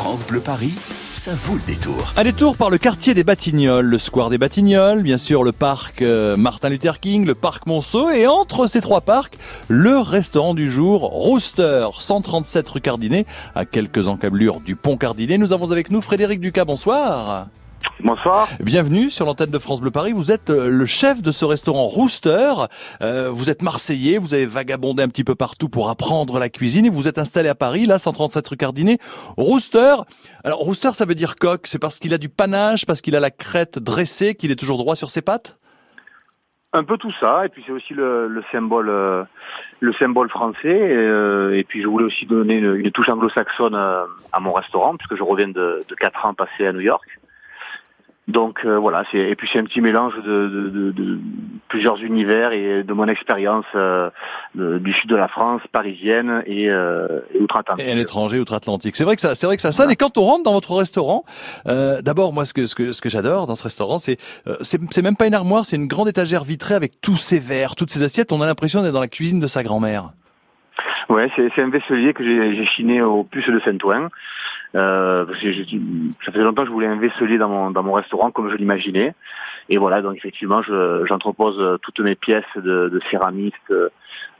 France Bleu Paris, ça vaut le détour. Un détour par le quartier des Batignolles, le square des Batignolles, bien sûr le parc euh, Martin Luther King, le parc Monceau et entre ces trois parcs, le restaurant du jour Rooster, 137 rue Cardinet, à quelques encablures du pont Cardinet. Nous avons avec nous Frédéric Ducas, bonsoir. Bonsoir. Bienvenue sur l'antenne de France Bleu Paris. Vous êtes euh, le chef de ce restaurant Rooster. Euh, vous êtes marseillais, vous avez vagabondé un petit peu partout pour apprendre la cuisine et vous êtes installé à Paris, là, 137 rue Cardinet. Rooster. Alors, Rooster, ça veut dire coq. C'est parce qu'il a du panache, parce qu'il a la crête dressée, qu'il est toujours droit sur ses pattes? Un peu tout ça, et puis c'est aussi le, le symbole, euh, le symbole français. Et, euh, et puis je voulais aussi donner une, une touche anglo-saxonne à mon restaurant, puisque je reviens de, de 4 ans passés à New York. Donc euh, voilà, c'est et puis c'est un petit mélange de, de, de- de plusieurs univers et de mon expérience euh, du sud de la France, parisienne et, euh, et outre-Atlantique. Et à l'étranger, outre-Atlantique. C'est vrai que ça, c'est vrai que ça sonne. Et quand on rentre dans votre restaurant, euh, d'abord, moi, ce que ce que ce que j'adore dans ce restaurant, c'est euh, c'est c'est même pas une armoire, c'est une grande étagère vitrée avec tous ces verres, toutes ces assiettes. On a l'impression d'être dans la cuisine de sa grand-mère. Ouais, c'est un vaisselier que j'ai j'ai chiné au puce de Saint-Ouen. Euh, parce que ça faisait longtemps que je voulais un vaisselier dans mon dans mon restaurant comme je l'imaginais. Et voilà, donc effectivement, je- j'entrepose euh, toutes mes pièces de, de céramiste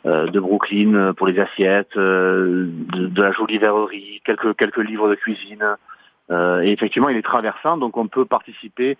euh, de Brooklyn euh, pour les assiettes, euh, de, de la jolie verrerie, quelques quelques livres de cuisine. Euh, et effectivement, il est traversant, donc on peut participer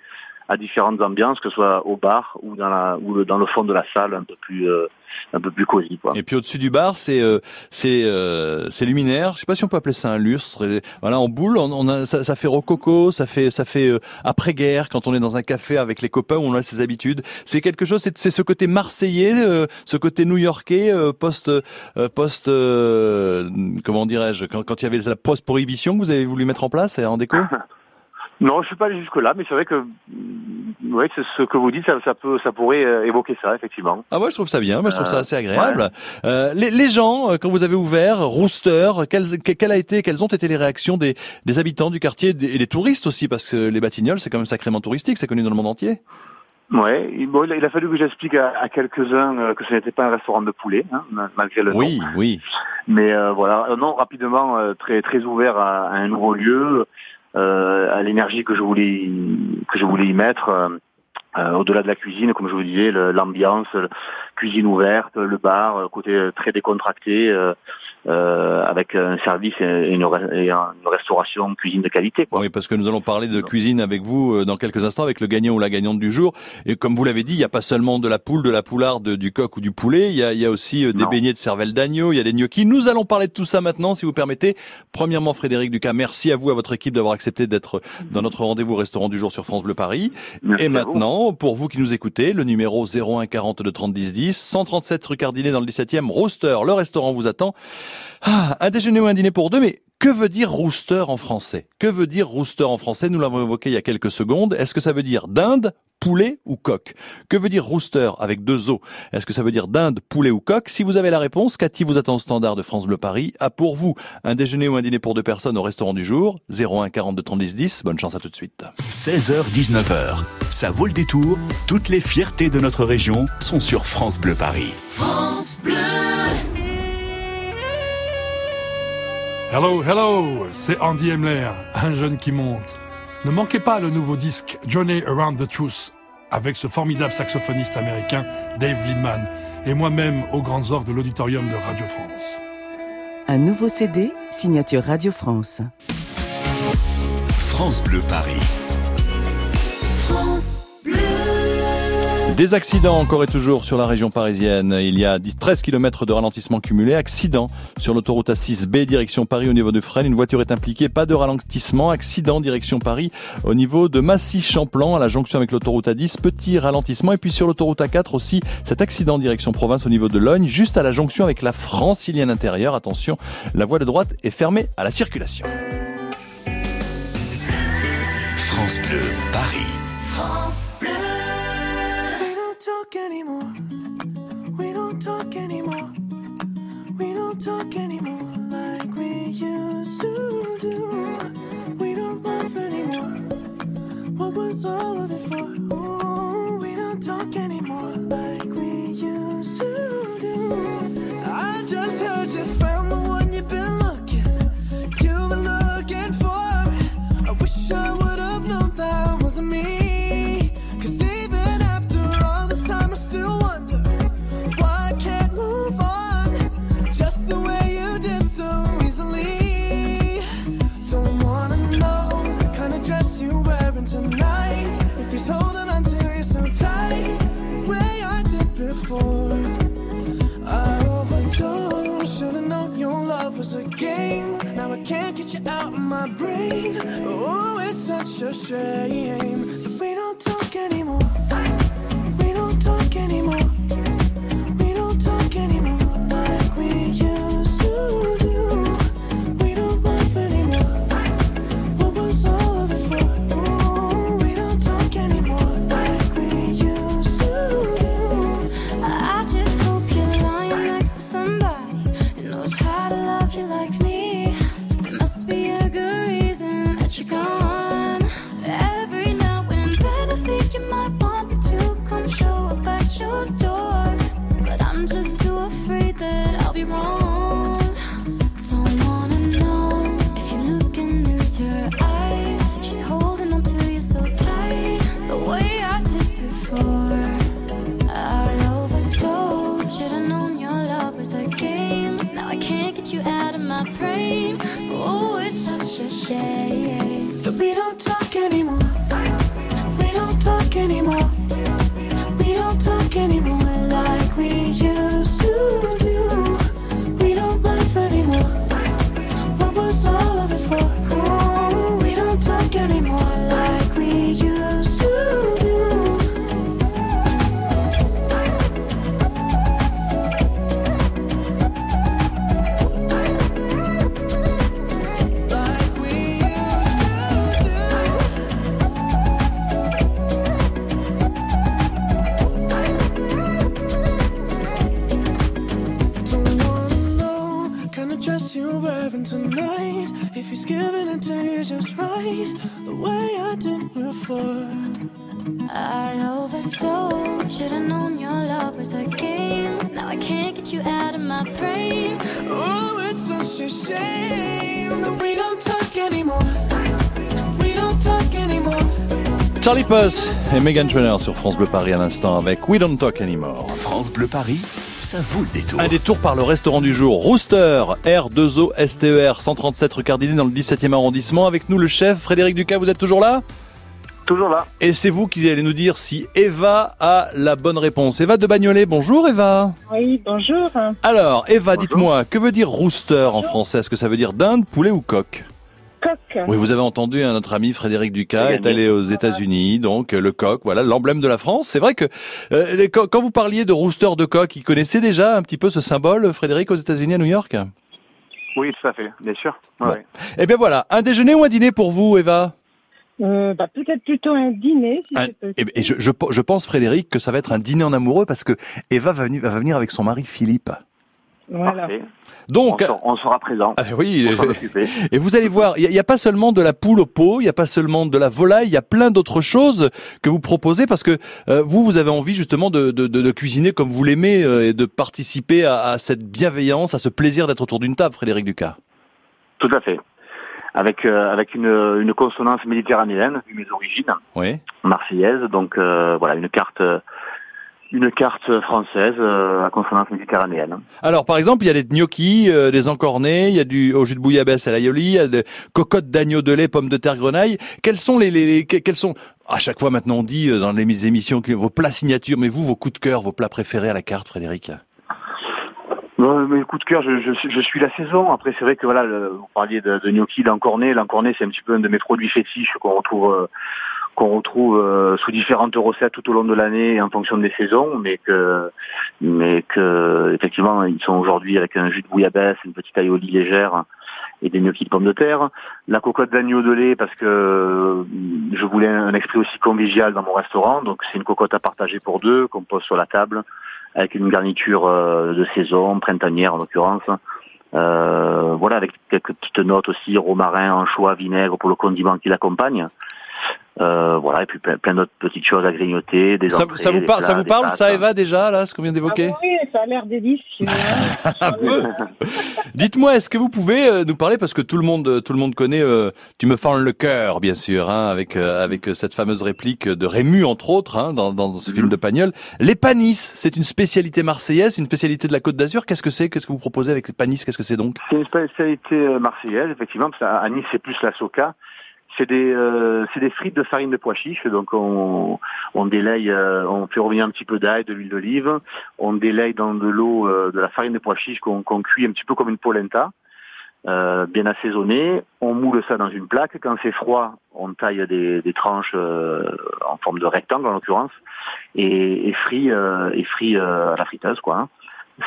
à différentes ambiances, que ce soit au bar ou dans la ou le- dans le fond de la salle, un peu plus euh, un peu plus cosy, quoi. Et puis au-dessus du bar, c'est euh, c'est euh, c'est luminaire. Je sais pas si on peut appeler ça un lustre. Et voilà, en boule, on, on a, ça, ça fait rococo, ça fait ça fait euh, après-guerre quand on est dans un café avec les copains où on a ses habitudes. C'est quelque chose. C'est ce côté marseillais, euh, ce côté new-yorkais euh, post euh, post euh, comment dirais-je quand, quand il y avait la post prohibition que vous avez voulu mettre en place en déco? Non, je suis pas allé jusque là, mais c'est vrai que mm, ouais, c'est ce que vous dites, ça, ça peut, ça pourrait euh, évoquer ça effectivement. Ah moi je trouve ça bien, moi je trouve ça Euh, assez agréable. Euh, les, les gens euh, quand vous avez ouvert Rooster, quelles, que- quelles a été, quelles ont été les réactions des, des habitants du quartier et des touristes aussi parce que les Batignolles c'est quand même sacrément touristique, c'est connu dans le monde entier. Ouais, bon, il a- fallu que j'explique à, à quelques-uns que ce n'était pas un restaurant de poulet, hein, ma- malgré le nom. Oui, oui. Mais euh, voilà, non, rapidement, très très ouvert à, à un nouveau lieu, à l'énergie que je voulais que je voulais y mettre. euh, euh, au-delà de la cuisine, comme je vous disais, l'ambiance, cuisine ouverte, le bar, euh, côté euh, très décontracté, euh, euh, avec un service et une, et un- une restauration, cuisine de qualité. Quoi. Oui, parce que nous allons parler de cuisine avec vous euh, dans quelques instants avec le gagnant ou la gagnante du jour. Et comme vous l'avez dit, il n'y a pas seulement de la poule, de la poularde, du coq ou du poulet. Il y a, il y a aussi euh, des beignets de cervelle d'agneau, il y a des gnocchis. Nous allons parler de tout ça maintenant, si vous permettez. Premièrement, Frédéric Ducas, merci à vous, à votre équipe d'avoir accepté d'être dans notre rendez-vous restaurant du jour sur France Bleu Paris. Merci Et vous. maintenant, pour vous qui nous écoutez, le numéro 01 42 30 10 10, 137 rue Cardinet dans le 17e, Rooster, le restaurant vous attend. Ah, un déjeuner ou un dîner pour deux, mais que veut dire rooster en français? Que veut dire rooster en français? Nous l'avons évoqué il y a quelques secondes. Est-ce que ça veut dire dinde, poulet ou coq? Que veut dire rooster avec deux os? Est-ce que ça veut dire dinde, poulet ou coq? Si vous avez la réponse, Cathy vous attend au standard de France Bleu Paris. A pour vous un déjeuner ou un dîner pour deux personnes au restaurant du jour. 01 42 30 10 10. Bonne chance à tout de suite. 16h-19h, ça vaut le détour. Toutes les fiertés de notre région sont sur France Bleu Paris. Hello, hello, c'est Andy Emler, un jeune qui monte. Ne manquez pas le nouveau disque Journey Around the Truth avec ce formidable saxophoniste américain Dave Lindman et moi-même aux grandes orgues de l'auditorium de Radio France. Un nouveau CD, signature Radio France. France Bleu Paris. Des accidents encore et toujours sur la région parisienne. Il y a 10 13 km de ralentissement cumulé. Accident sur l'autoroute A6B direction Paris au niveau de Fresnes. Une voiture est impliquée. Pas de ralentissement. Accident direction Paris au niveau de Massy-Champlan à la jonction avec l'autoroute A10. Petit ralentissement. Et puis sur l'autoroute A4 aussi cet accident direction province au niveau de Logne juste à la jonction avec la francilienne intérieure. Attention, la voie de droite est fermée à la circulation. France Bleu Paris. Don't talk anymore. Oh, it's such a shame that we don't talk anymore. We don't talk anymore. Oh, it's such a shame that we don't talk anymore. We don't talk anymore. Charlie Puss et Megan Trainor sur France Bleu Paris à l'instant avec We Don't Talk Anymore. France Bleu Paris, ça vaut le détour. Un détour par le restaurant du jour, Rooster, R2O STER, 137 rue Cardinet dans le 17e arrondissement. Avec nous le chef Frédéric Ducas, vous êtes toujours là? Toujours là. Et c'est vous qui allez nous dire si Eva a la bonne réponse. Eva de Bagnolet, bonjour Eva. Oui, bonjour. Alors Eva, dites-moi, que veut dire rooster en français? Est-ce que ça veut dire dinde, poulet ou coq? Coq. Oui, vous avez entendu, hein, notre ami Frédéric Ducas est allé aux États-Unis, donc euh, le coq, voilà, l'emblème de la France. C'est vrai que euh, les- quand, quand vous parliez de rooster de coq, il connaissait déjà un petit peu ce symbole, Frédéric, aux États-Unis, à New York? Oui, tout à fait, bien sûr. Ouais, Bon. ouais. Eh bien voilà, un déjeuner ou un dîner pour vous, Eva? Euh, bah, peut-être plutôt un dîner, si Un- possible. Eh ben, et je, je, je pense, Frédéric, que ça va être un dîner en amoureux parce que Eva va venir, va venir avec son mari Philippe. Voilà. Parfait. On, Donc, sera, on sera présent. ah, oui, On. Et vous allez voir, il n'y a, pas seulement de la poule au pot, il n'y a pas seulement de la volaille, il y a plein d'autres choses que vous proposez parce que euh, vous, vous avez envie justement de, de, de- de cuisiner comme vous l'aimez euh, et de participer à, à cette bienveillance, à ce plaisir d'être autour d'une table, Frédéric Ducas. Tout à fait. Avec euh, avec une, une consonance méditerranéenne, vu mes origines, Oui. marseillaise. Donc euh, voilà, une carte une carte française euh, à consonance méditerranéenne. Alors, par exemple, il y a des gnocchis, euh, des encornés, il y a du au jus de bouillabaisse à l'aïoli, il y a des cocottes d'agneau de lait, pommes de terre, grenaille. Quels sont les, les, les- que- quels sont à chaque fois maintenant on dit euh, dans les émissions que vos plats signatures, mais vous, vos coups de cœur, vos plats préférés à la carte, Frédéric? Bon, mais coup de cœur, je, je, je suis la saison. Après, c'est vrai que voilà, vous parliez de, de gnocchi, l'encorné. L'encorné, c'est un petit peu un de mes produits fétiches qu'on retrouve euh, qu'on retrouve euh, sous différentes recettes tout au long de l'année en fonction des saisons, mais que mais que effectivement ils sont aujourd'hui avec un jus de bouillabaisse, une petite aioli légère et des gnocchis de pommes de terre. La cocotte d'agneau de lait parce que euh, je voulais un esprit aussi convivial dans mon restaurant, donc c'est une cocotte à partager pour deux qu'on pose sur la table avec une garniture euh, de saison, printanière en l'occurrence. Euh, voilà, avec quelques petites notes aussi, romarin, anchois, vinaigre pour le condiment qui l'accompagne. Euh, voilà, et puis plein, plein d'autres petites choses à grignoter, des ça, entrées, ça vous des parle, ça vous des parle, pâtes. ça, Eva, déjà, là, ce qu'on vient Ah d'évoquer oui, ça a l'air délicieux. Un peu. Dites-moi, est-ce que vous pouvez euh, nous parler parce que tout le monde, euh, tout le monde connaît. euh, tu me fends le cœur, bien sûr, hein, avec euh, avec cette fameuse réplique de Rému entre autres, hein, dans, dans ce film de Pagnol. Les panis, c'est une spécialité marseillaise, une spécialité de la Côte d'Azur. Qu'est-ce que c'est? Qu'est-ce que vous proposez avec les panis? Qu'est-ce que c'est donc? C'est une spécialité marseillaise, effectivement, parce qu'à Nice, c'est plus la soca. C'est des, euh, c'est des frites de farine de pois chiches, donc on, on délaye, euh, on fait revenir un petit peu d'ail, de l'huile d'olive, on délaye dans de l'eau euh, de la farine de pois chiches qu'on qu'on cuit un petit peu comme une polenta. euh, bien assaisonné. On moule ça dans une plaque. Quand c'est froid, on taille des, des tranches euh, en forme de rectangle en l'occurrence et, et frit, euh, et frit à la friteuse quoi. hein.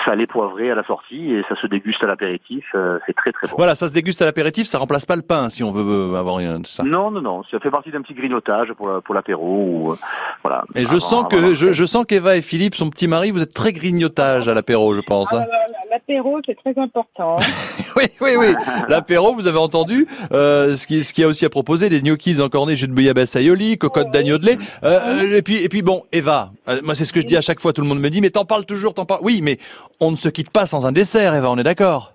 Salé poivré à la sortie et ça se déguste à l'apéritif. euh, c'est très très bon. Voilà, ça se déguste à l'apéritif, ça remplace pas le pain si on veut avoir rien de ça. Non non non, ça fait partie d'un petit grignotage pour la- pour l'apéro ou euh, voilà. Et je Avant- sens que je, je sens qu'Eva et Philippe, son petit mari, vous êtes très grignotage à l'apéro, je pense. Ah, hein. là, là, L'apéro, c'est très important. Oui, oui, oui. L'apéro, vous avez entendu euh, ce qui ce qu'il y a aussi à proposer des gnocchis encornés, jus de bouillabaisse aioli, cocotte d'agneau de lait. Euh, et puis et puis bon, Eva, euh, moi c'est ce que je dis à chaque fois. Tout le monde me dit, mais t'en parles toujours, t'en parles. Oui, mais on ne se quitte pas sans un dessert, Eva. On est d'accord?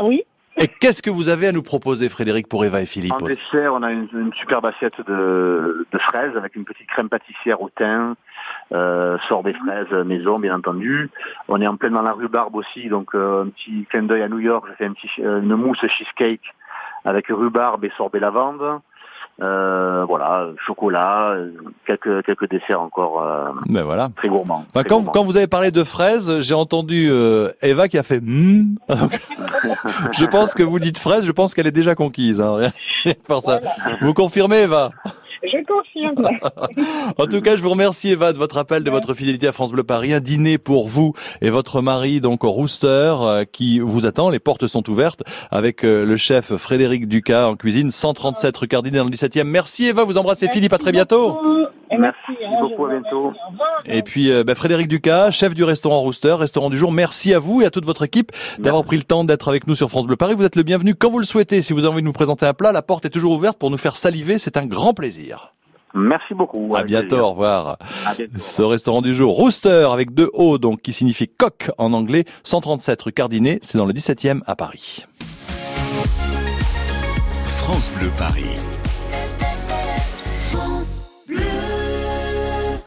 Oui. Et qu'est-ce que vous avez à nous proposer, Frédéric, pour Eva et Philippe? En dessert, on a une, une superbe assiette de, de fraises avec une petite crème pâtissière au thym, euh, sorbet fraises maison, bien entendu. On est en plein dans la rhubarbe aussi, donc euh, un petit clin d'œil à New York. J'ai fait un petit, euh, une mousse cheesecake avec rhubarbe et sorbet lavande. Euh, voilà, chocolat, euh, quelques quelques desserts encore euh, Ben voilà. très gourmands. Très quand, gourmands. quand vous avez parlé de fraises, j'ai entendu euh, Eva qui a fait. Donc, je pense que vous dites fraises, je pense qu'elle est déjà conquise. Hein, rien que par ça. Vous confirmez, Eva? Je confirme. En tout cas, je vous remercie Eva de votre appel, de votre fidélité à France Bleu Paris. Un dîner pour vous et votre mari, donc au Rooster, euh, qui vous attend. Les portes sont ouvertes avec euh, le chef Frédéric Ducas en cuisine, 137 rue Cardinet dans le 17e. Merci Eva, vous embrassez Philippe, à très bientôt. Et Merci hein, beaucoup, à vous bientôt. Et puis euh, bah, Frédéric Ducas, chef du restaurant Rooster, restaurant du jour. Merci à vous et à toute votre équipe d'avoir pris le temps d'être avec nous sur France Bleu Paris. Vous êtes le bienvenu quand vous le souhaitez. Si vous avez envie de nous présenter un plat, la porte est toujours ouverte pour nous faire saliver. C'est un grand plaisir. Merci beaucoup. À bientôt, plaisir. au revoir. À bientôt. Ce restaurant du jour, Rooster avec deux O, donc qui signifie coq en anglais, 137 rue Cardinet, c'est dans le 17e à Paris. France Bleu Paris.